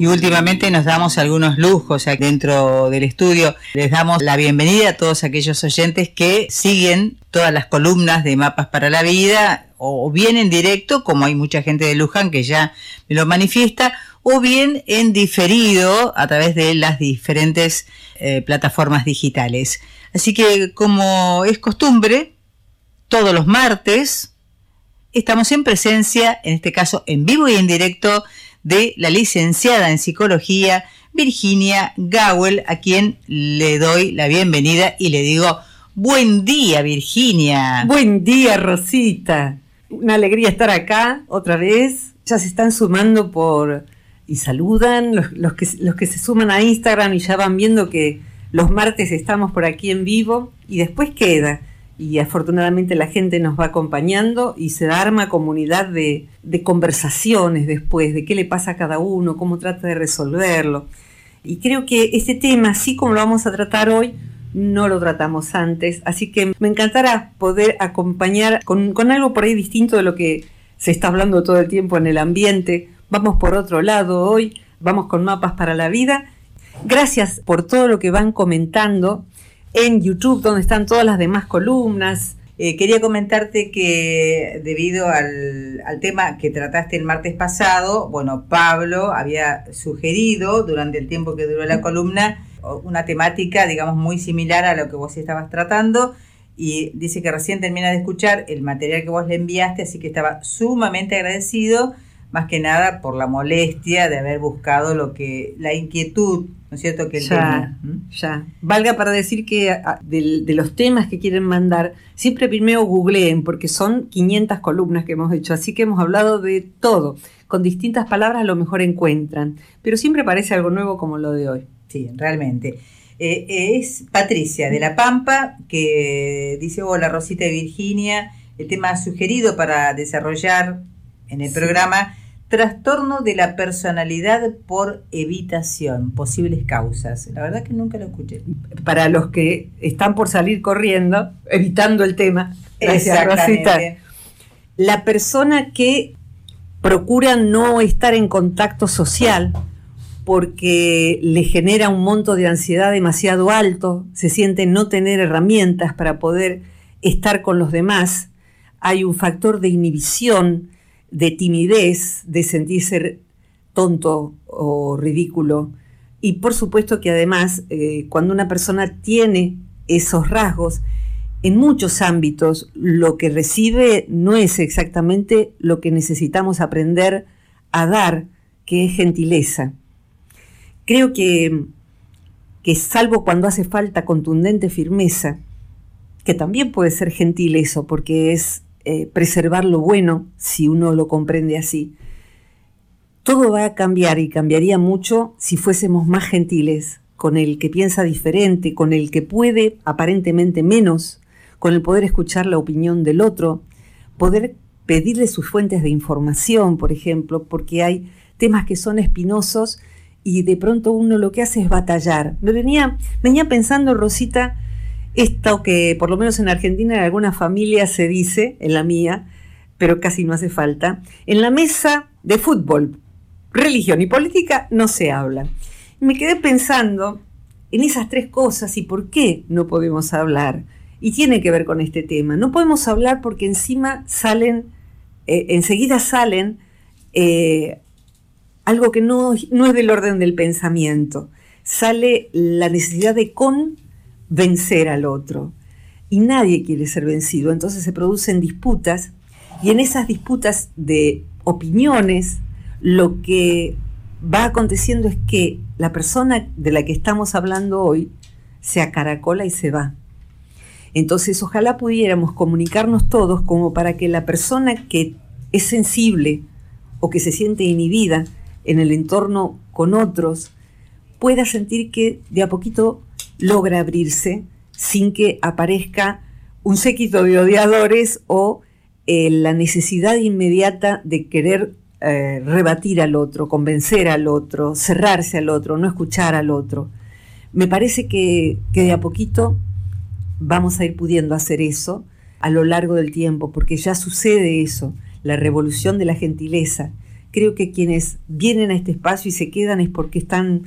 Y últimamente nos damos algunos lujos dentro del estudio. Les damos la bienvenida a todos aquellos oyentes que siguen todas las columnas de Mapas para la Vida o bien en directo, como hay mucha gente de Luján que ya me lo manifiesta, o bien en diferido a través de las diferentes eh, plataformas digitales. Así que como es costumbre, todos los martes estamos en presencia, en este caso en vivo y en directo, de la licenciada en psicología Virginia Gawel, a quien le doy la bienvenida y le digo, buen día Virginia. Buen día Rosita. Una alegría estar acá otra vez. Ya se están sumando por y saludan los, que, los que se suman a Instagram y ya van viendo que los martes estamos por aquí en vivo y después queda y afortunadamente la gente nos va acompañando y se arma comunidad de, conversaciones después, de qué le pasa a cada uno, cómo trata de resolverlo. Y creo que este tema, así como lo vamos a tratar hoy, no lo tratamos antes, así que me encantará poder acompañar con, con algo por ahí distinto de lo que se está hablando todo el tiempo en el ambiente. Vamos por otro lado hoy, vamos con mapas para la vida. Gracias por todo lo que van comentando en YouTube, donde están todas las demás columnas. Eh, quería comentarte que debido al, tema que trataste el martes pasado, bueno, Pablo había sugerido durante el tiempo que duró la columna una temática, digamos, muy similar a lo que vos estabas tratando y dice que recién termina de escuchar el material que vos le enviaste, así que estaba sumamente agradecido más que nada por la molestia de haber buscado lo que, la inquietud, ¿no es cierto? Que ya, ya. Valga para decir que de, los temas que quieren mandar, siempre primero googleen, porque son 500 columnas que hemos hecho, así que hemos hablado de todo. Con distintas palabras a lo mejor encuentran, pero siempre parece algo nuevo como lo de hoy. Sí, realmente. Eh, es Patricia de La Pampa que dice, hola Rosita de Virginia, el tema sugerido para desarrollar en el programa Trastorno de la personalidad por evitación, posibles causas. La verdad que nunca lo escuché. Para los que están por salir corriendo, evitando el tema. Rosita. La persona que procura no estar en contacto social porque le genera un monto de ansiedad demasiado alto, se siente no tener herramientas para poder estar con los demás, hay un factor de inhibición, de timidez, de sentirse tonto o ridículo. Y por supuesto que además, eh, cuando una persona tiene esos rasgos, en muchos ámbitos lo que recibe no es exactamente lo que necesitamos aprender a dar, que es gentileza. Creo que, que salvo cuando hace falta contundente firmeza, que también puede ser gentil eso, porque es eh, preservar lo bueno, si uno lo comprende así. Todo va a cambiar y cambiaría mucho si fuésemos más gentiles con el que piensa diferente, con el que puede aparentemente menos, con el poder escuchar la opinión del otro, poder pedirle sus fuentes de información, por ejemplo, porque hay temas que son espinosos y de pronto uno lo que hace es batallar. Me venía, venía pensando, Rosita, esto que por lo menos en Argentina en algunas familias se dice, en la mía, pero casi no hace falta, en la mesa de fútbol, religión y política no se habla. me quedé pensando en esas tres cosas y por qué no podemos hablar. Y tiene que ver con este tema. No podemos hablar porque encima salen, eh, enseguida salen eh, algo que no, no es del orden del pensamiento. Sale la necesidad de con vencer al otro. Y nadie quiere ser vencido, entonces se producen disputas y en esas disputas de opiniones lo que va aconteciendo es que la persona de la que estamos hablando hoy se acaracola y se va. Entonces ojalá pudiéramos comunicarnos todos como para que la persona que es sensible o que se siente inhibida en el entorno con otros, pueda sentir que de a poquito logra abrirse sin que aparezca un séquito de odiadores o eh, la necesidad inmediata de querer eh, rebatir al otro, convencer al otro, cerrarse al otro, no escuchar al otro. Me parece que, que de a poquito vamos a ir pudiendo hacer eso a lo largo del tiempo, porque ya sucede eso, la revolución de la gentileza. Creo que quienes vienen a este espacio y se quedan es porque están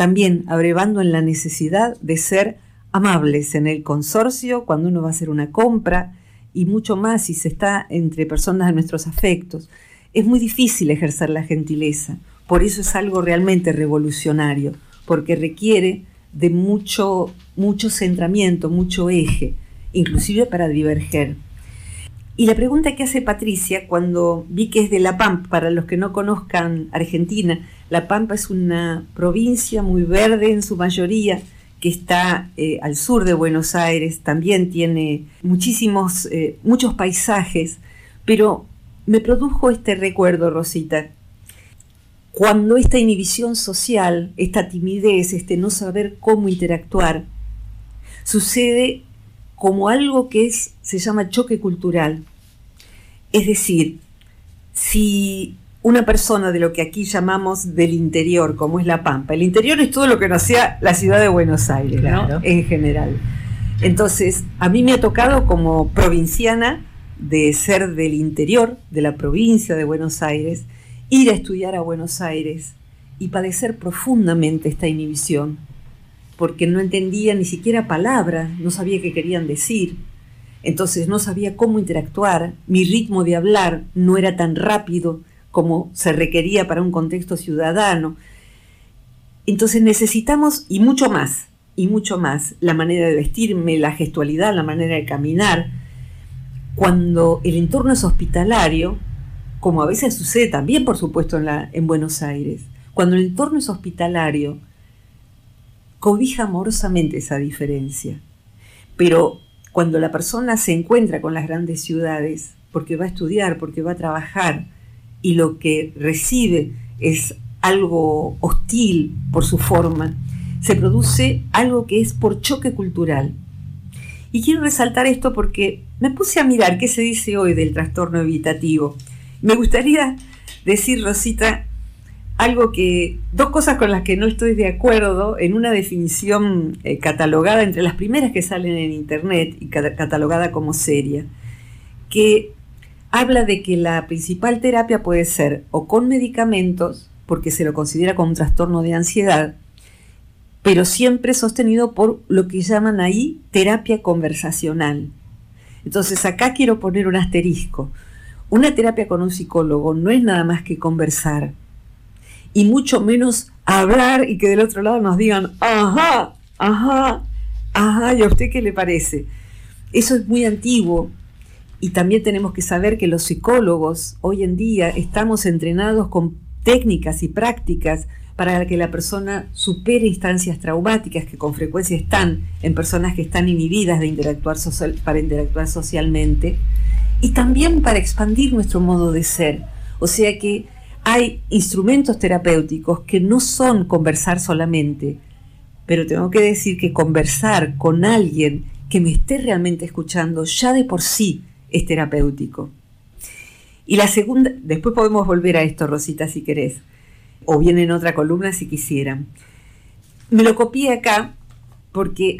también abrevando en la necesidad de ser amables en el consorcio cuando uno va a hacer una compra y mucho más si se está entre personas de nuestros afectos. Es muy difícil ejercer la gentileza, por eso es algo realmente revolucionario, porque requiere de mucho, mucho centramiento, mucho eje, inclusive para diverger. Y la pregunta que hace Patricia, cuando vi que es de La Pampa, para los que no conozcan Argentina, La Pampa es una provincia muy verde en su mayoría, que está eh, al sur de Buenos Aires, también tiene muchísimos, eh, muchos paisajes, pero me produjo este recuerdo, Rosita, cuando esta inhibición social, esta timidez, este no saber cómo interactuar, sucede como algo que se llama choque cultural. Es decir, si una persona de lo que aquí llamamos del interior, como es La Pampa, el interior es todo lo que no sea la ciudad de Buenos Aires, ¿no? En general. Entonces, a mí me ha tocado como provinciana de ser del interior, de la provincia de Buenos Aires, ir a estudiar a Buenos Aires y padecer profundamente esta inhibición, porque no entendía ni siquiera palabras, no sabía qué querían decir entonces no sabía cómo interactuar, mi ritmo de hablar no era tan rápido como se requería para un contexto ciudadano. Entonces necesitamos, y mucho más, y mucho más, la manera de vestirme, la gestualidad, la manera de caminar. Cuando el entorno es hospitalario, como a veces sucede también, por supuesto, en, Buenos Aires, cuando el entorno es hospitalario, cobija amorosamente esa diferencia. Pero cuando la persona se encuentra con las grandes ciudades, porque va a estudiar, porque va a trabajar, y lo que recibe es algo hostil por su forma, se produce algo que es por choque cultural. Y quiero resaltar esto porque me puse a mirar qué se dice hoy del trastorno evitativo. Me gustaría decir, Rosita, algo que, dos cosas con las que no estoy de acuerdo en una definición eh, catalogada entre las primeras que salen en Internet y catalogada como seria, que habla de que la principal terapia puede ser o con medicamentos, porque se lo considera como un trastorno de ansiedad, pero siempre sostenido por lo que llaman ahí terapia conversacional. Entonces acá quiero poner un asterisco. Una terapia con un psicólogo no es nada más que conversar, y mucho menos hablar y que del otro lado nos digan, ajá, ajá, ajá, ¿y a usted qué le parece? Eso es muy antiguo y también tenemos que saber que los psicólogos hoy en día estamos entrenados con técnicas y prácticas para que la persona supere instancias traumáticas que con frecuencia están en personas que están inhibidas de interactuar para interactuar socialmente y también para expandir nuestro modo de ser. O sea que hay instrumentos terapéuticos que no son conversar solamente, pero tengo que decir que conversar con alguien que me esté realmente escuchando ya de por sí es terapéutico. Y la segunda, después podemos volver a esto, Rosita, si querés, o bien en otra columna si quisieran. Me lo copié acá porque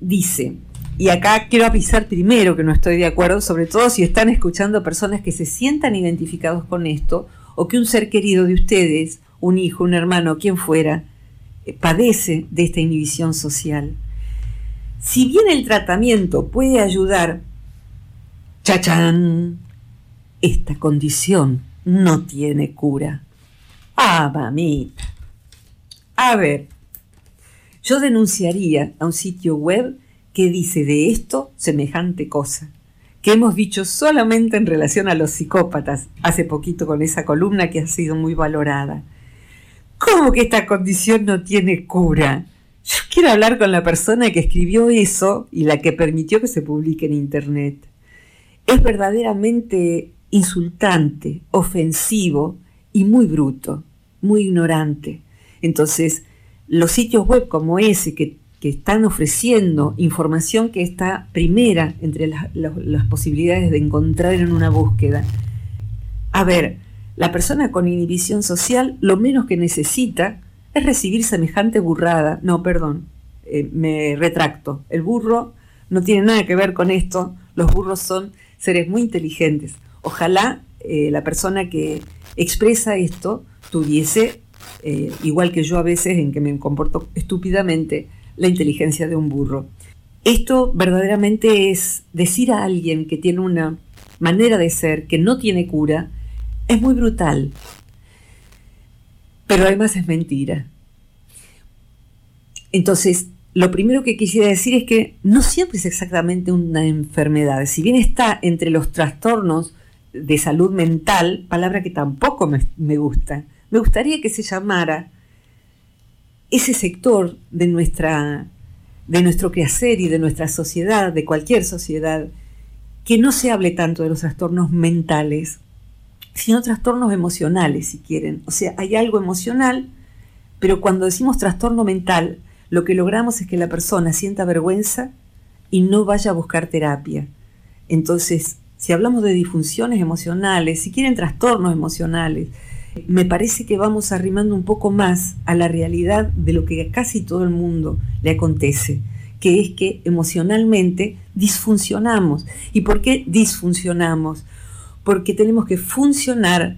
dice, y acá quiero avisar primero que no estoy de acuerdo, sobre todo si están escuchando personas que se sientan identificados con esto o que un ser querido de ustedes, un hijo, un hermano, quien fuera, eh, padece de esta inhibición social. Si bien el tratamiento puede ayudar, chachán, esta condición no tiene cura. Ah, mamita. A ver, yo denunciaría a un sitio web que dice de esto semejante cosa que hemos dicho solamente en relación a los psicópatas, hace poquito con esa columna que ha sido muy valorada. ¿Cómo que esta condición no tiene cura? Yo quiero hablar con la persona que escribió eso y la que permitió que se publique en Internet. Es verdaderamente insultante, ofensivo y muy bruto, muy ignorante. Entonces, los sitios web como ese que, están ofreciendo información que está primera entre las posibilidades de encontrar en una búsqueda. A ver, la persona con inhibición social lo menos que necesita es recibir semejante burrada. No, perdón, eh, me retracto. El burro no tiene nada que ver con esto. Los burros son seres muy inteligentes. Ojalá eh, la persona que expresa esto tuviese, eh, igual que yo a veces en que me comporto estúpidamente, la inteligencia de un burro. Esto verdaderamente es decir a alguien que tiene una manera de ser que no tiene cura, es muy brutal. Pero además es mentira. Entonces, lo primero que quisiera decir es que no siempre es exactamente una enfermedad. Si bien está entre los trastornos de salud mental, palabra que tampoco me, gusta, me gustaría que se llamara ese sector de, nuestra, de nuestro quehacer y de nuestra sociedad, de cualquier sociedad, que no se hable tanto de los trastornos mentales, sino trastornos emocionales, si quieren. O sea, hay algo emocional, pero cuando decimos trastorno mental, lo que logramos es que la persona sienta vergüenza y no vaya a buscar terapia. Entonces, si hablamos de disfunciones emocionales, si quieren trastornos emocionales, me parece que vamos arrimando un poco más a la realidad de lo que a casi todo el mundo le acontece, que es que emocionalmente disfuncionamos. ¿Y por qué disfuncionamos? Porque tenemos que funcionar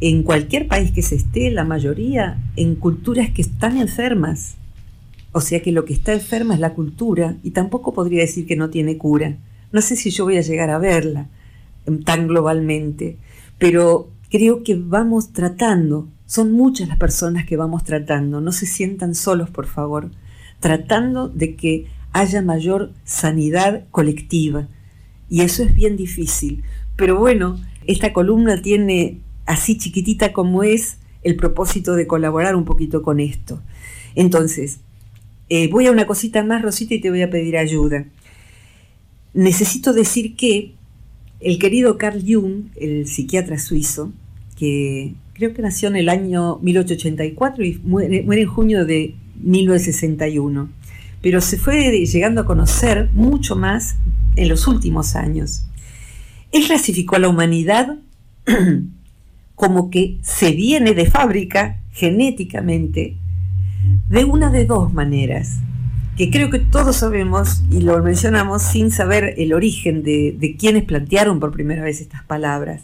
en cualquier país que se esté, la mayoría, en culturas que están enfermas. O sea que lo que está enferma es la cultura y tampoco podría decir que no tiene cura. No sé si yo voy a llegar a verla em, tan globalmente, pero creo que vamos tratando, son muchas las personas que vamos tratando, no se sientan solos, por favor, tratando de que haya mayor sanidad colectiva. Y eso es bien difícil. Pero bueno, esta columna tiene, así chiquitita como es, el propósito de colaborar un poquito con esto. Entonces, eh, voy a una cosita más, Rosita, y te voy a pedir ayuda necesito decir que el querido Carl Jung, el psiquiatra suizo, que creo que nació en el año 1884 y muere, en junio de 1961, pero se fue llegando a conocer mucho más en los últimos años. Él clasificó a la humanidad como que se viene de fábrica genéticamente de una de dos maneras que creo que todos sabemos y lo mencionamos sin saber el origen de, quienes plantearon por primera vez estas palabras.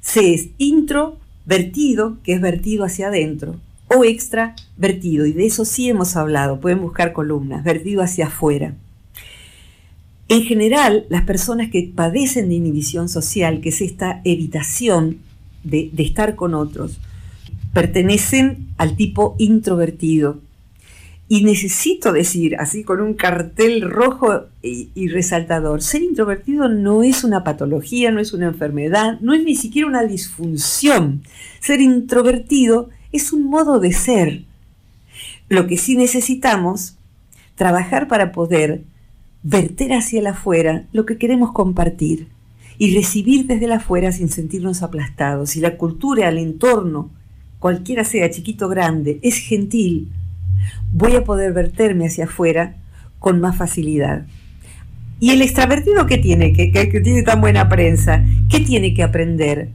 Se es introvertido, que es vertido hacia adentro, o extravertido, y de eso sí hemos hablado, pueden buscar columnas, vertido hacia afuera. En general, las personas que padecen de inhibición social, que es esta evitación de estar con otros, pertenecen al tipo introvertido, y necesito decir, así con un cartel rojo y, resaltador, ser introvertido no es una patología, no es una enfermedad, no es ni siquiera una disfunción. Ser introvertido es un modo de ser. Lo que sí necesitamos, trabajar para poder verter hacia el afuera lo que queremos compartir y recibir desde el afuera sin sentirnos aplastados. Si la cultura, el entorno, cualquiera sea, chiquito o grande, es gentil, voy a poder verterme hacia afuera con más facilidad. ¿Y el extravertido qué tiene? Que, tiene tan buena prensa. ¿Qué tiene que aprender?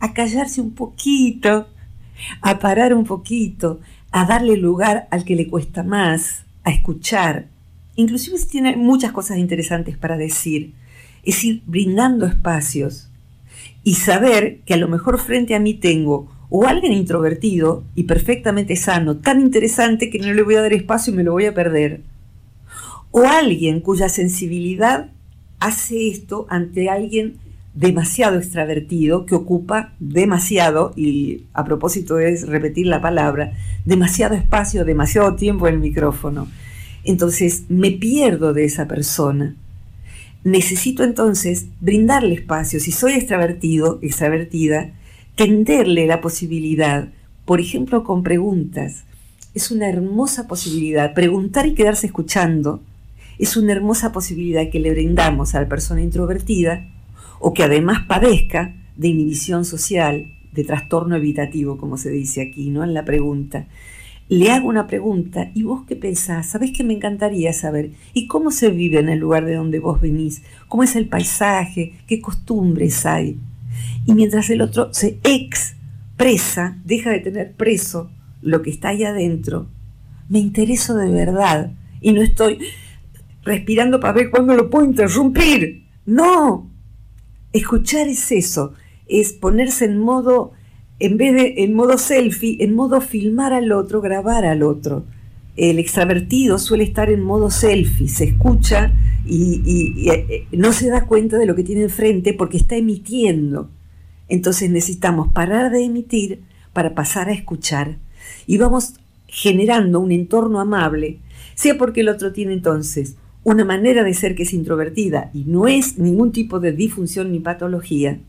A callarse un poquito, a parar un poquito, a darle lugar al que le cuesta más, a escuchar. Inclusive tiene muchas cosas interesantes para decir. Es ir brindando espacios y saber que a lo mejor frente a mí tengo o alguien introvertido y perfectamente sano, tan interesante que no le voy a dar espacio y me lo voy a perder. O alguien cuya sensibilidad hace esto ante alguien demasiado extravertido, que ocupa demasiado, y a propósito es repetir la palabra, demasiado espacio, demasiado tiempo en el micrófono. Entonces me pierdo de esa persona. Necesito entonces brindarle espacio. Si soy extravertido, extravertida, tenderle la posibilidad, por ejemplo, con preguntas. Es una hermosa posibilidad. Preguntar y quedarse escuchando es una hermosa posibilidad que le brindamos a la persona introvertida o que además padezca de inhibición social, de trastorno evitativo, como se dice aquí, ¿no? En la pregunta. Le hago una pregunta, ¿y vos qué pensás? ¿Sabés que me encantaría saber? ¿Y cómo se vive en el lugar de donde vos venís? ¿Cómo es el paisaje? ¿Qué costumbres hay? Y mientras el otro se expresa, deja de tener preso lo que está ahí adentro, me intereso de verdad y no estoy respirando para ver cuándo lo puedo interrumpir. No, escuchar es eso, es ponerse en modo, en vez de en modo selfie, en modo filmar al otro, grabar al otro. El extravertido suele estar en modo selfie, se escucha y, eh, no se da cuenta de lo que tiene enfrente porque está emitiendo. Entonces necesitamos parar de emitir para pasar a escuchar. Y vamos generando un entorno amable, sea porque el otro tiene entonces una manera de ser que es introvertida y no es ningún tipo de disfunción ni patología,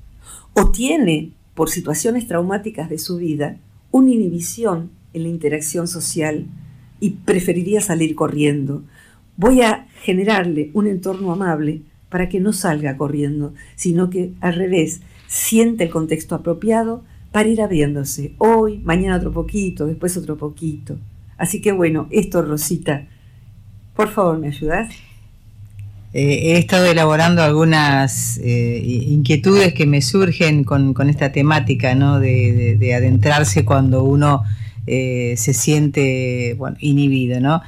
o tiene, por situaciones traumáticas de su vida, una inhibición en la interacción social y preferiría salir corriendo. Voy a generarle un entorno amable para que no salga corriendo, sino que al revés, siente el contexto apropiado para ir abriéndose. Hoy, mañana otro poquito, después otro poquito. Así que bueno, esto Rosita, por favor, ¿me ayudas? Eh, he estado elaborando algunas eh, inquietudes que me surgen con, esta temática, ¿no? De, adentrarse cuando uno eh, se siente inhibido, ¿no?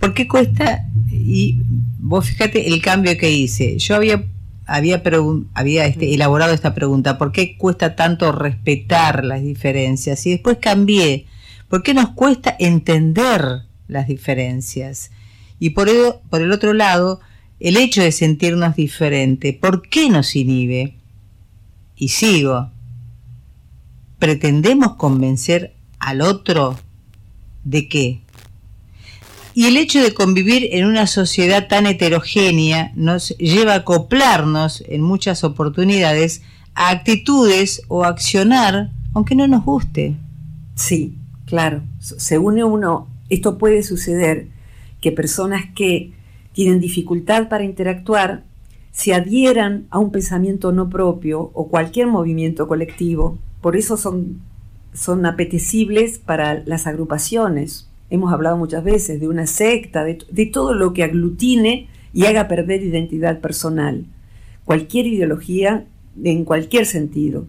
¿Por qué cuesta? Y vos fíjate el cambio que hice. Yo había había, había este, elaborado esta pregunta, ¿por qué cuesta tanto respetar las diferencias? Y después cambié, ¿por qué nos cuesta entender las diferencias? Y por el, por el otro lado, el hecho de sentirnos diferente, ¿por qué nos inhibe? Y sigo. ¿Pretendemos convencer al otro de qué? Y el hecho de convivir en una sociedad tan heterogénea nos lleva a acoplarnos en muchas oportunidades a actitudes o accionar aunque no nos guste. Sí, claro. Se une uno, esto puede suceder que personas que tienen dificultad para interactuar se adhieran a un pensamiento no propio o cualquier movimiento colectivo. Por eso son, son apetecibles para las agrupaciones. Hemos hablado muchas veces de una secta, de, todo lo que aglutine y haga perder identidad personal. Cualquier ideología en cualquier sentido.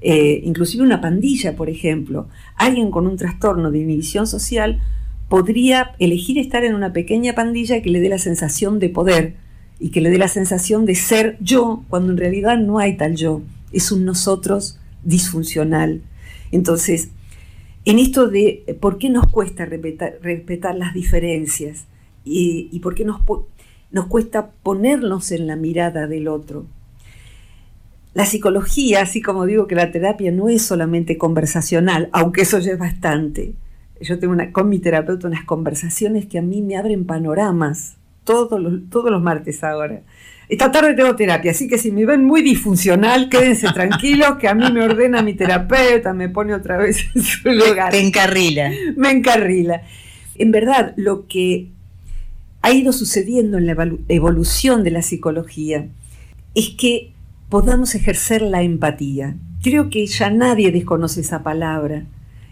Eh, inclusive una pandilla, por ejemplo. Alguien con un trastorno de inhibición social podría elegir estar en una pequeña pandilla que le dé la sensación de poder y que le dé la sensación de ser yo, cuando en realidad no hay tal yo, es un nosotros disfuncional. Entonces, en esto de por qué nos cuesta respetar, las diferencias y, por qué nos, nos cuesta ponernos en la mirada del otro. La psicología, así como digo que la terapia no es solamente conversacional, aunque eso ya es bastante, yo tengo una, con mi terapeuta unas conversaciones que a mí me abren panoramas todos los, todos los martes ahora. Esta tarde tengo terapia, así que si me ven muy disfuncional, quédense tranquilos, que a mí me ordena mi terapeuta, me pone otra vez en su lugar. Te encarrila. Me encarrila. En verdad, lo que ha ido sucediendo en la evolución de la psicología es que podamos ejercer la empatía. Creo que ya nadie desconoce esa palabra.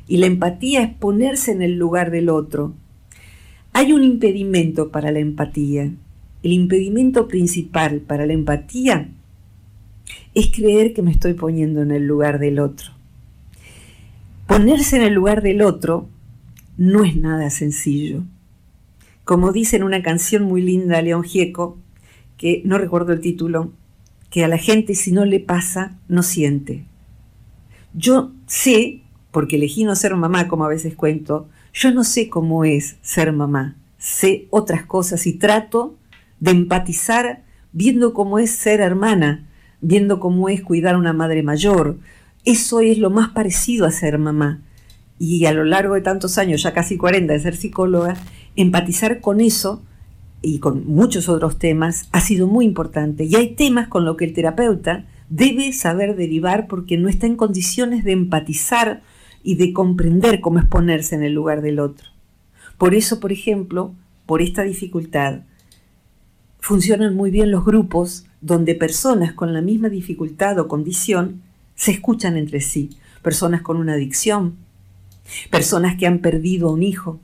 Y la empatía es ponerse en el lugar del otro. Hay un impedimento para la empatía. El impedimento principal para la empatía es creer que me estoy poniendo en el lugar del otro. Ponerse en el lugar del otro no es nada sencillo. Como dice en una canción muy linda León Gieco, que no recuerdo el título, que a la gente si no le pasa, no siente. Yo sé porque elegí no ser mamá, como a veces cuento, yo no sé cómo es ser mamá, sé otras cosas y trato de empatizar viendo cómo es ser hermana, viendo cómo es cuidar a una madre mayor. Eso es lo más parecido a ser mamá. Y a lo largo de tantos años, ya casi 40 de ser psicóloga, empatizar con eso y con muchos otros temas ha sido muy importante. Y hay temas con los que el terapeuta debe saber derivar porque no está en condiciones de empatizar y de comprender cómo es ponerse en el lugar del otro. Por eso, por ejemplo, por esta dificultad, funcionan muy bien los grupos donde personas con la misma dificultad o condición se escuchan entre sí. Personas con una adicción, personas que han perdido a un hijo,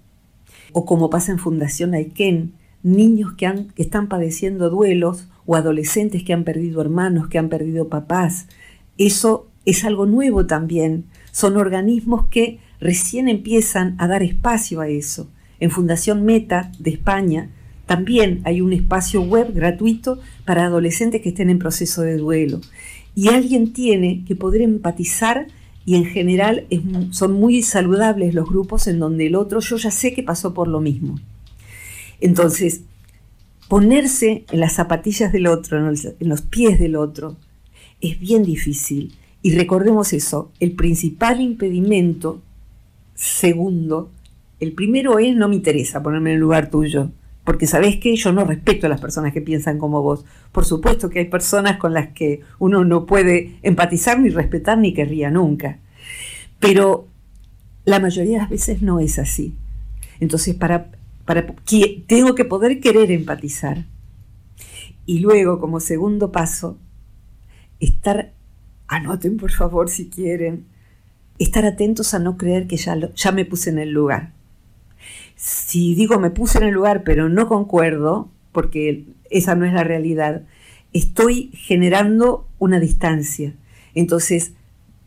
o como pasa en Fundación Aiken, niños que, que están padeciendo duelos o adolescentes que han perdido hermanos, que han perdido papás. Eso es algo nuevo también. Son organismos que recién empiezan a dar espacio a eso. En Fundación Meta de España también hay un espacio web gratuito para adolescentes que estén en proceso de duelo. Y alguien tiene que poder empatizar y en general son muy saludables los grupos en donde el otro, yo ya sé que pasó por lo mismo. Entonces, ponerse en las zapatillas del otro, en los pies del otro, es bien difícil. Y recordemos eso, el principal impedimento, segundo, el primero es no me interesa ponerme en el lugar tuyo, porque sabes que yo no respeto a las personas que piensan como vos. Por supuesto que hay personas con las que uno no puede empatizar ni respetar ni querría nunca. Pero la mayoría de las veces no es así. Entonces, para, para, tengo que poder querer empatizar. Y luego, como segundo paso, estar, anoten por favor si quieren, estar atentos a no creer que ya, ya me puse en el lugar si digo me puse en el lugar pero no concuerdo, porque esa no es la realidad, estoy generando una distancia. Entonces,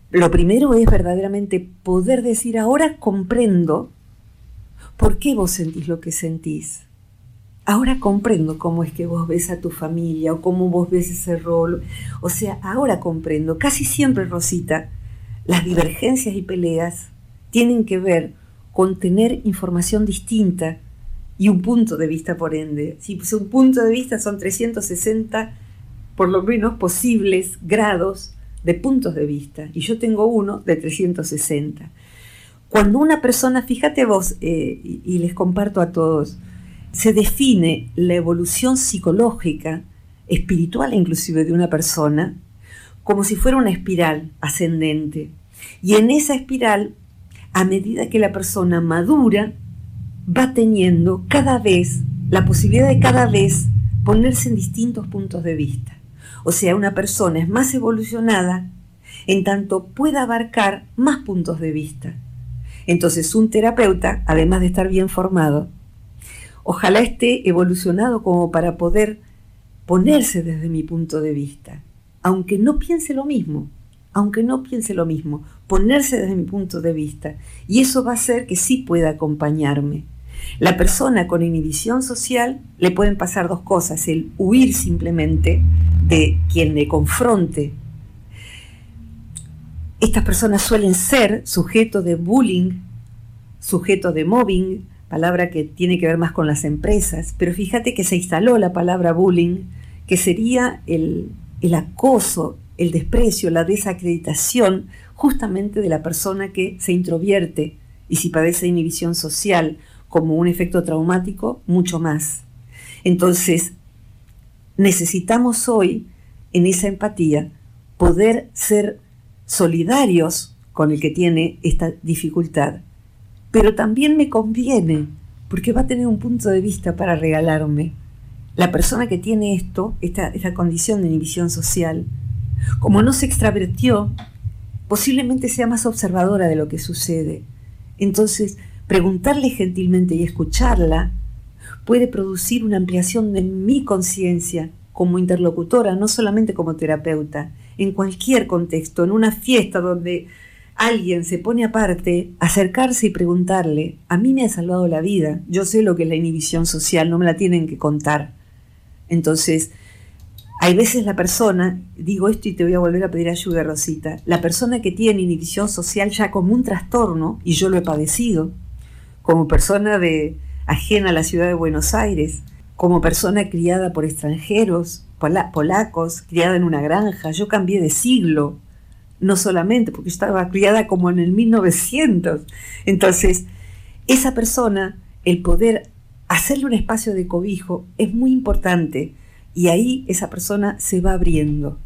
lo primero es verdaderamente poder decir, ahora comprendo por qué vos sentís lo que sentís. Ahora comprendo cómo es que vos ves a tu familia o cómo vos ves ese rol. O sea, ahora comprendo. Casi siempre, Rosita, las divergencias y peleas tienen que ver con tener información distinta y un punto de vista por ende. Si un punto de vista son 360 por lo menos posibles grados de puntos de vista y yo tengo uno de 360. Cuando una persona, fíjate vos, eh, y les comparto a todos, se define la evolución psicológica, espiritual inclusive de una persona, como si fuera una espiral ascendente. Y en esa espiral a medida que la persona madura, va teniendo cada vez la posibilidad de cada vez ponerse en distintos puntos de vista. O sea, una persona es más evolucionada en tanto pueda abarcar más puntos de vista. Entonces, un terapeuta, además de estar bien formado, ojalá esté evolucionado como para poder ponerse desde mi punto de vista, aunque no piense lo mismo, aunque no piense lo mismo, ponerse desde mi punto de vista. Y eso va a hacer que sí pueda acompañarme. La persona con inhibición social le pueden pasar dos cosas, el huir simplemente de quien le confronte. Estas personas suelen ser sujetos de bullying, sujetos de mobbing, palabra que tiene que ver más con las empresas, pero fíjate que se instaló la palabra bullying, que sería el, el acoso, el desprecio, la desacreditación justamente de la persona que se introvierte y si padece inhibición social como un efecto traumático, mucho más. Entonces, necesitamos hoy, en esa empatía, poder ser solidarios con el que tiene esta dificultad. Pero también me conviene, porque va a tener un punto de vista para regalarme. La persona que tiene esto, esta, esta condición de inhibición social, como no se extravertió, posiblemente sea más observadora de lo que sucede. Entonces, preguntarle gentilmente y escucharla puede producir una ampliación de mi conciencia como interlocutora, no solamente como terapeuta, en cualquier contexto, en una fiesta donde alguien se pone aparte, acercarse y preguntarle, a mí me ha salvado la vida, yo sé lo que es la inhibición social, no me la tienen que contar. Entonces, hay veces la persona, digo esto y te voy a volver a pedir ayuda, Rosita, la persona que tiene inhibición social ya como un trastorno, y yo lo he padecido, como persona de, ajena a la ciudad de Buenos Aires, como persona criada por extranjeros, polacos, criada en una granja, yo cambié de siglo, no solamente porque estaba criada como en el 1900. Entonces, esa persona, el poder hacerle un espacio de cobijo es muy importante y ahí esa persona se va abriendo.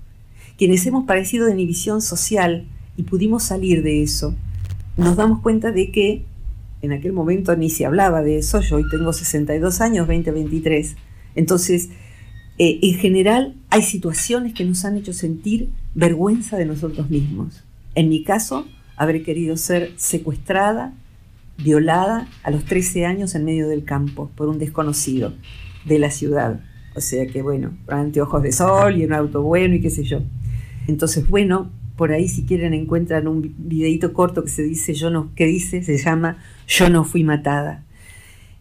Quienes hemos padecido de inhibición social y pudimos salir de eso, nos damos cuenta de que en aquel momento ni se hablaba de eso, yo hoy tengo 62 años, 20, 23. Entonces, eh, en general hay situaciones que nos han hecho sentir vergüenza de nosotros mismos. En mi caso, habré querido ser secuestrada, violada a los 13 años en medio del campo por un desconocido de la ciudad. O sea que, bueno, anteojos de sol y un auto bueno y qué sé yo. Entonces, bueno, por ahí si quieren encuentran un videito corto que se dice, yo no, que dice, se llama Yo no fui matada.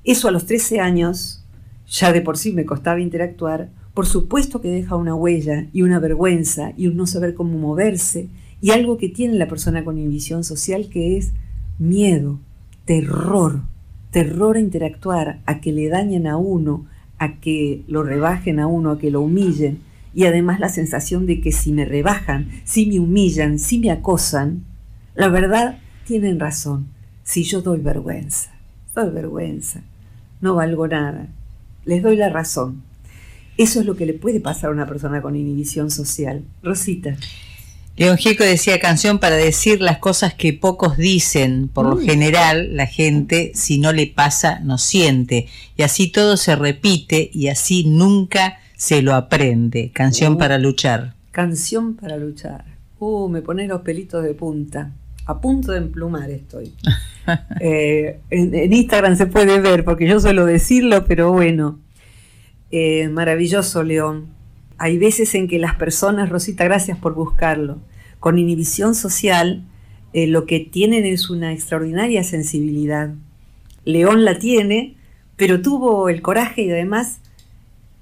Eso a los 13 años, ya de por sí me costaba interactuar, por supuesto que deja una huella y una vergüenza y un no saber cómo moverse y algo que tiene la persona con inhibición social que es miedo, terror, terror a interactuar, a que le dañen a uno, a que lo rebajen a uno, a que lo humillen y además la sensación de que si me rebajan, si me humillan, si me acosan, la verdad tienen razón, si yo doy vergüenza, doy vergüenza, no valgo nada, les doy la razón. Eso es lo que le puede pasar a una persona con inhibición social. Rosita. León Gieco decía canción para decir las cosas que pocos dicen. Por lo general, la gente, si no le pasa, no siente. Y así todo se repite y así nunca se lo aprende. Canción uh. para luchar. Canción para luchar. Uh, me pone los pelitos de punta. A punto de emplumar estoy. Eh, en, Instagram se puede ver, porque yo suelo decirlo, pero bueno. Eh, maravilloso, León. Hay veces en que las personas, Rosita, gracias por buscarlo, con inhibición social, eh, lo que tienen es una extraordinaria sensibilidad. León la tiene, pero tuvo el coraje y además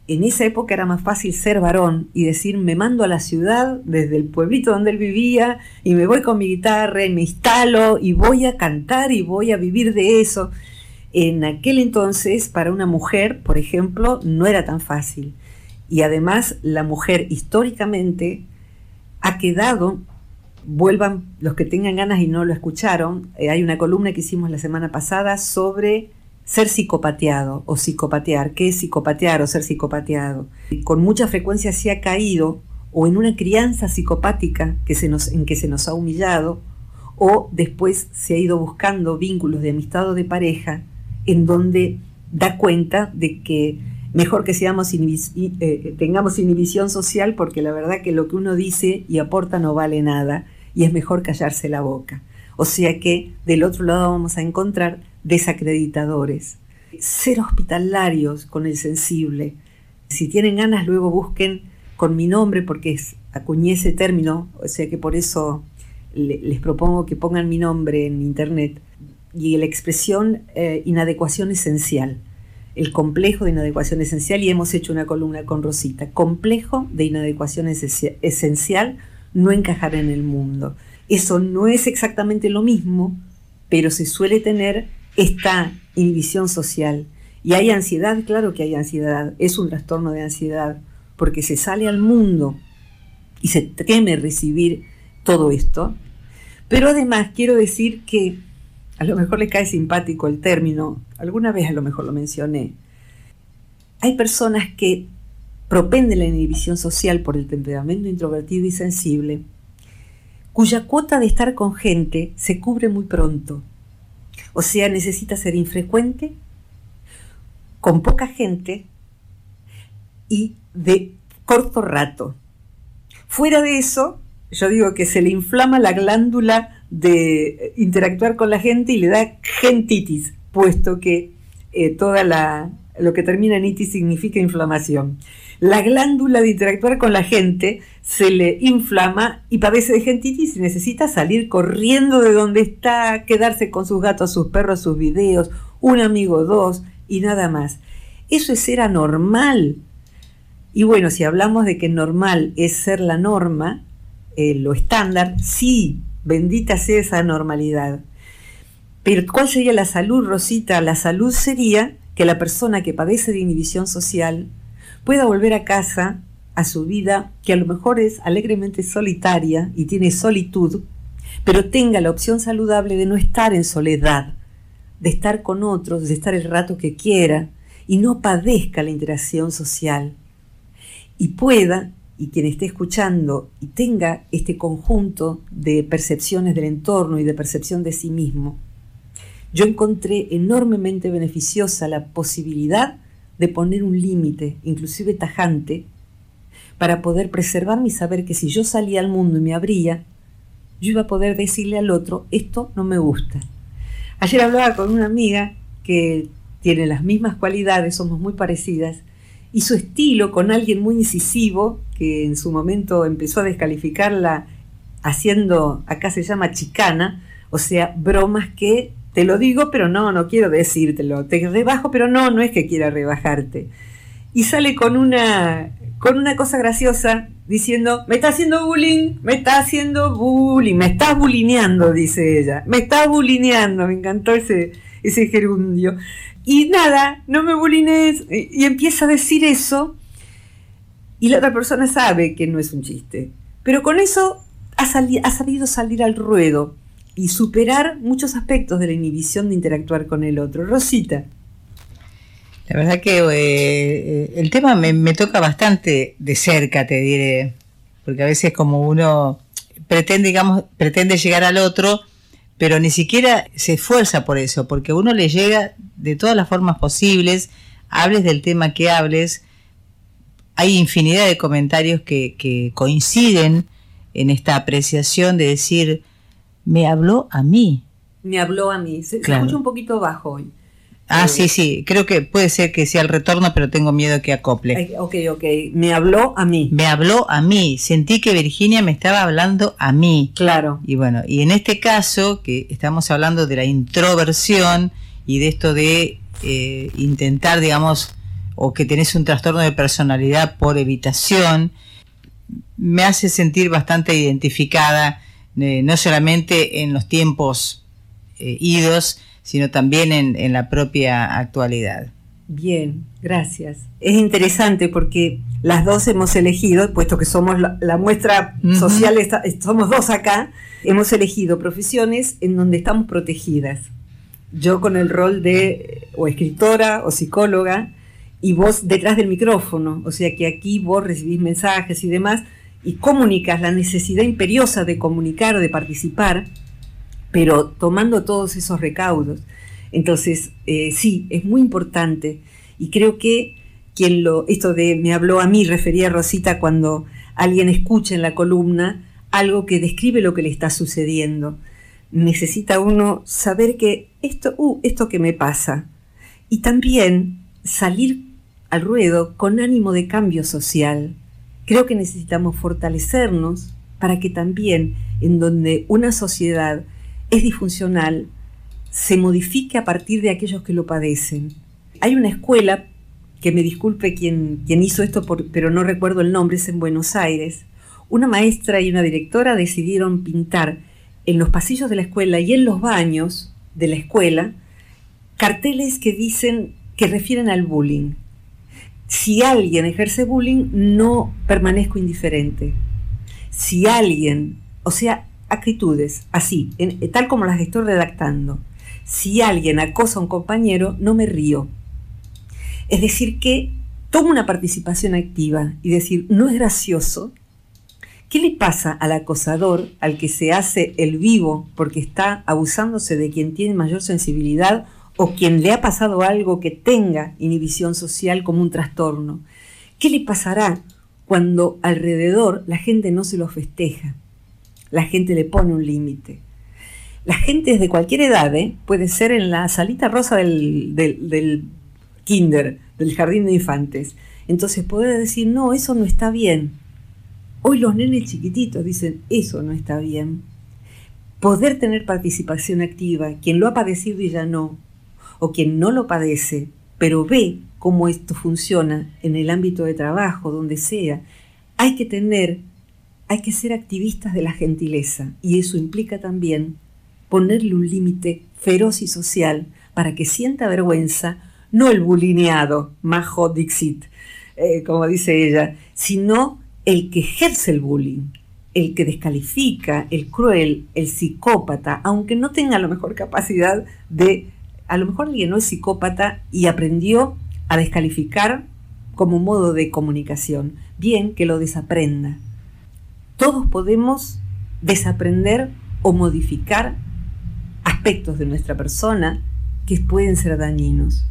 en esa época era más fácil ser varón y decir me mando a la ciudad desde el pueblito donde él vivía y me voy con mi guitarra y me instalo y voy a cantar y voy a vivir de eso. En aquel entonces para una mujer, por ejemplo, no era tan fácil. Y además la mujer históricamente ha quedado, vuelvan los que tengan ganas y no lo escucharon, eh, hay una columna que hicimos la semana pasada sobre ser psicopateado o psicopatear. ¿Qué es psicopatear o ser psicopateado? Con mucha frecuencia se ha caído o en una crianza psicopática que se nos, en que se nos ha humillado o después se ha ido buscando vínculos de amistad o de pareja en donde da cuenta de que mejor que eh, tengamos inhibición social porque la verdad que lo que uno dice y aporta no vale nada y es mejor callarse la boca. O sea que del otro lado vamos a encontrar desacreditadores. Ser hospitalarios con el sensible. Si tienen ganas, luego busquen con mi nombre, porque es, acuñé ese término, o sea que por eso les propongo que pongan mi nombre en internet. Y la expresión eh, inadecuación esencial, el complejo de inadecuación esencial, y hemos hecho una columna con Rosita, complejo de inadecuación esencial, no encajar en el mundo. Eso no es exactamente lo mismo, pero se suele tener esta inhibición social. Y hay ansiedad, claro que hay ansiedad, es un trastorno de ansiedad, porque se sale al mundo y se teme recibir todo esto. Pero además quiero decir que a lo mejor le cae simpático el término, alguna vez a lo mejor lo mencioné. Hay personas que propenden la inhibición social por el temperamento introvertido y sensible, cuya cuota de estar con gente se cubre muy pronto o sea, necesita ser infrecuente, con poca gente y de corto rato. Fuera de eso, yo digo que se le inflama la glándula de interactuar con la gente y le da gentitis, puesto que eh, toda la, lo que termina en itis significa inflamación la glándula de interactuar con la gente se le inflama y padece de gentitis y necesita salir corriendo de donde está, quedarse con sus gatos, sus perros, sus videos, un amigo, dos y nada más. Eso es ser anormal. Y bueno, si hablamos de que normal es ser la norma, eh, lo estándar, sí, bendita sea esa normalidad. Pero ¿cuál sería la salud, Rosita? La salud sería que la persona que padece de inhibición social pueda volver a casa, a su vida, que a lo mejor es alegremente solitaria y tiene solitud, pero tenga la opción saludable de no estar en soledad, de estar con otros, de estar el rato que quiera y no padezca la interacción social. Y pueda, y quien esté escuchando y tenga este conjunto de percepciones del entorno y de percepción de sí mismo, yo encontré enormemente beneficiosa la posibilidad de poner un límite, inclusive tajante, para poder preservar mi saber que si yo salía al mundo y me abría, yo iba a poder decirle al otro, esto no me gusta. Ayer hablaba con una amiga que tiene las mismas cualidades, somos muy parecidas, y su estilo con alguien muy incisivo, que en su momento empezó a descalificarla haciendo, acá se llama chicana, o sea, bromas que te lo digo, pero no, no quiero decírtelo, te rebajo, pero no, no es que quiera rebajarte. Y sale con una, con una cosa graciosa diciendo, me está haciendo bullying, me está haciendo bullying, me está bulineando, dice ella, me está bulineando, me encantó ese, ese gerundio. Y nada, no me bulines. Y empieza a decir eso. Y la otra persona sabe que no es un chiste. Pero con eso ha, sabido salir al ruedo y superar muchos aspectos de la inhibición de interactuar con el otro. Rosita. La verdad que eh, el tema me, me, toca bastante de cerca, te diré, porque a veces como uno pretende, digamos, pretende llegar al otro, pero ni siquiera se esfuerza por eso, porque uno le llega de todas las formas posibles, hables del tema que hables, hay infinidad de comentarios que, que coinciden en esta apreciación de decir, me habló a mí. Me habló a mí. Se, escucha un poquito bajo hoy. Ah, sí, sí, creo que puede ser que sea el retorno, pero tengo miedo que acople. Ok, ok, me habló a mí. Me habló a mí, sentí que Virginia me estaba hablando a mí. Claro. Y bueno, y en este caso, que estamos hablando de la introversión y de esto de eh, intentar, digamos, o que tenés un trastorno de personalidad por evitación, me hace sentir bastante identificada, eh, no solamente en los tiempos eh, idos, sino también en, la propia actualidad. Bien, gracias. Es interesante porque las dos hemos elegido, puesto que somos la, muestra social, somos dos acá, hemos elegido profesiones en donde estamos protegidas. Yo con el rol de o escritora o psicóloga y vos detrás del micrófono, o sea que aquí vos recibís mensajes y demás y comunicas la necesidad imperiosa de comunicar, de participar, pero tomando todos esos recaudos. Entonces, eh, sí, es muy importante y creo que quien lo, esto de me habló a mí, refería a Rosita cuando alguien escucha en la columna algo que describe lo que le está sucediendo. Necesita uno saber que esto, uh, esto que me pasa. Y también salir al ruedo con ánimo de cambio social. Creo que necesitamos fortalecernos para que también en donde una sociedad es disfuncional se modifique a partir de aquellos que lo padecen. Hay una escuela, que me disculpe quien, quien hizo esto, pero no recuerdo el nombre, es en Buenos Aires. Una maestra y una directora decidieron pintar en los pasillos de la escuela y en los baños de la escuela carteles que dicen que refieren al bullying. Si alguien ejerce bullying, no permanezco indiferente. Si alguien, o sea, actitudes, así, tal como las estoy redactando. Si alguien acosa a un compañero, no me río. Es decir, que tomo una participación activa y decir, no es gracioso. ¿Qué le pasa al acosador, al que se hace el vivo porque está abusándose de quien tiene mayor sensibilidad o quien le ha pasado algo que tenga inhibición social como un trastorno? ¿Qué le pasará cuando alrededor la gente no se lo festeja? La gente le pone un límite. La gente es de cualquier edad, ¿eh? puede ser en la salita rosa del, del, kinder, del jardín de infantes. Entonces puede decir, no, eso no está bien. Hoy los nenes chiquititos dicen, eso no está bien. Poder tener participación activa, quien lo ha padecido y ya no, o quien no lo padece, pero ve cómo esto funciona en el ámbito de trabajo, donde sea, hay que tener hay que ser activistas de la gentileza y eso implica también ponerle un límite feroz y social para que sienta vergüenza, no el bulineado, majo Dixit, eh, como dice ella, sino el que ejerce el bullying, el que descalifica, el cruel, el psicópata, aunque no tenga a lo mejor capacidad de, a lo mejor alguien no es psicópata y aprendió a descalificar como modo de comunicación, bien que lo desaprenda todos podemos desaprender o modificar aspectos de nuestra persona que pueden ser dañinos.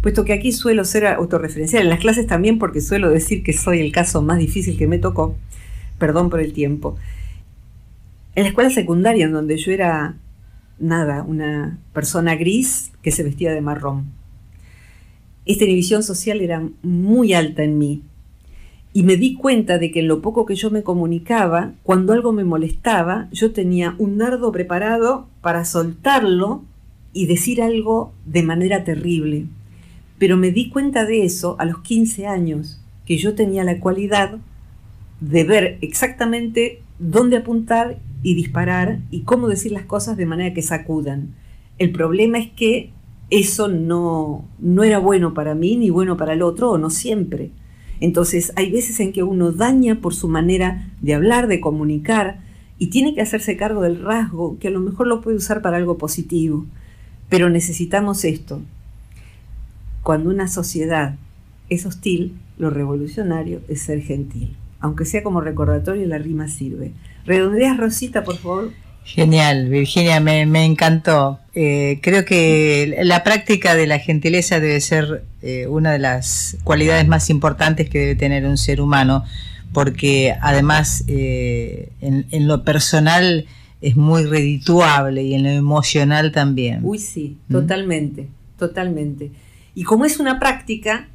puesto que aquí suelo ser autorreferencial, en las clases también porque suelo decir que soy el caso más difícil que me tocó, perdón por el tiempo. En la escuela secundaria, en donde yo era nada, una persona gris que se vestía de marrón. Esta inhibición social era muy alta en mí y me di cuenta de que en lo poco que yo me comunicaba, cuando algo me molestaba, yo tenía un dardo preparado para soltarlo y decir algo de manera terrible. Pero me di cuenta de eso a los 15 años, que yo tenía la cualidad de ver exactamente dónde apuntar y disparar y cómo decir las cosas de manera que sacudan. El problema es que eso no, no era bueno para mí ni bueno para el otro, o no siempre. Entonces hay veces en que uno daña por su manera de hablar, de comunicar, y tiene que hacerse cargo del rasgo, que a lo mejor lo puede usar para algo positivo. Pero necesitamos esto. Cuando una sociedad es hostil, lo revolucionario es ser gentil. Aunque sea como recordatorio, la rima sirve. Redondeas, Rosita, por favor. Genial, Virginia, me, encantó. Eh, creo que la práctica de la gentileza debe ser eh, una de las cualidades más importantes que debe tener un ser humano, porque además eh, en, lo personal es muy redituable y en lo emocional también. Uy, sí, ¿Mm? totalmente, totalmente. Y como es una práctica,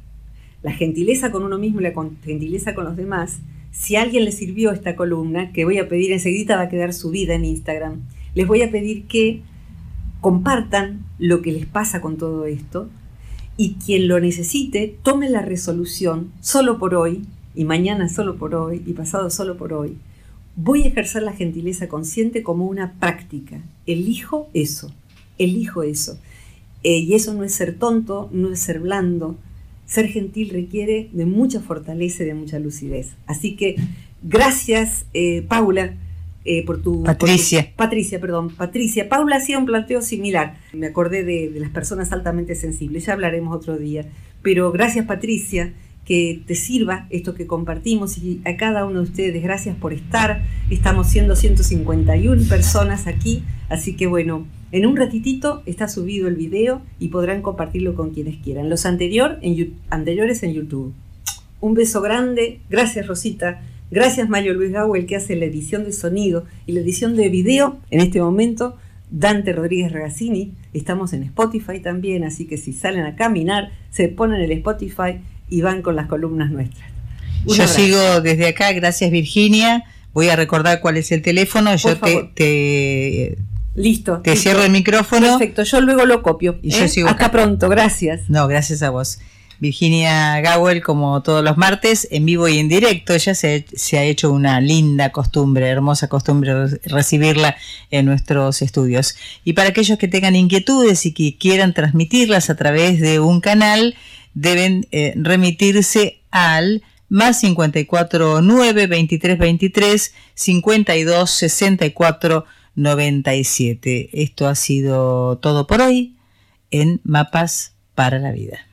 la gentileza con uno mismo y la gentileza con los demás, si a alguien le sirvió esta columna, que voy a pedir enseguida va a quedar subida en Instagram, les voy a pedir que compartan lo que les pasa con todo esto y quien lo necesite tome la resolución solo por hoy y mañana solo por hoy y pasado solo por hoy. Voy a ejercer la gentileza consciente como una práctica. Elijo eso, elijo eso. Eh, y eso no es ser tonto, no es ser blando, ser gentil requiere de mucha fortaleza y de mucha lucidez. Así que gracias, eh, Paula, eh, por tu... Patricia. Patricia, perdón. Patricia. Paula hacía un planteo similar. Me acordé de, de las personas altamente sensibles. Ya hablaremos otro día. Pero gracias, Patricia que te sirva esto que compartimos y a cada uno de ustedes gracias por estar. Estamos siendo 151 personas aquí, así que bueno, en un ratitito está subido el video y podrán compartirlo con quienes quieran. Los anterior en, anteriores en YouTube. Un beso grande. Gracias Rosita. Gracias Mario Luis el que hace la edición de sonido y la edición de video en este momento. Dante Rodríguez Ragazzini. Estamos en Spotify también, así que si salen a caminar, se ponen el Spotify y van con las columnas nuestras. Yo sigo desde acá, gracias Virginia. Voy a recordar cuál es el teléfono. Yo te Listo. Te cierro el micrófono. Perfecto, yo luego lo copio. Y yo ¿eh? sigo Hasta pronto, gracias. No, gracias a vos. Virginia Gawel, como todos los martes, en vivo y en directo. Ya se, se, ha hecho una linda costumbre, hermosa costumbre recibirla en nuestros estudios. Y para aquellos que tengan inquietudes y que quieran transmitirlas a través de un canal, deben eh, remitirse al más 54 9 23 23 52 64 97. Esto ha sido todo por hoy en Mapas para la Vida.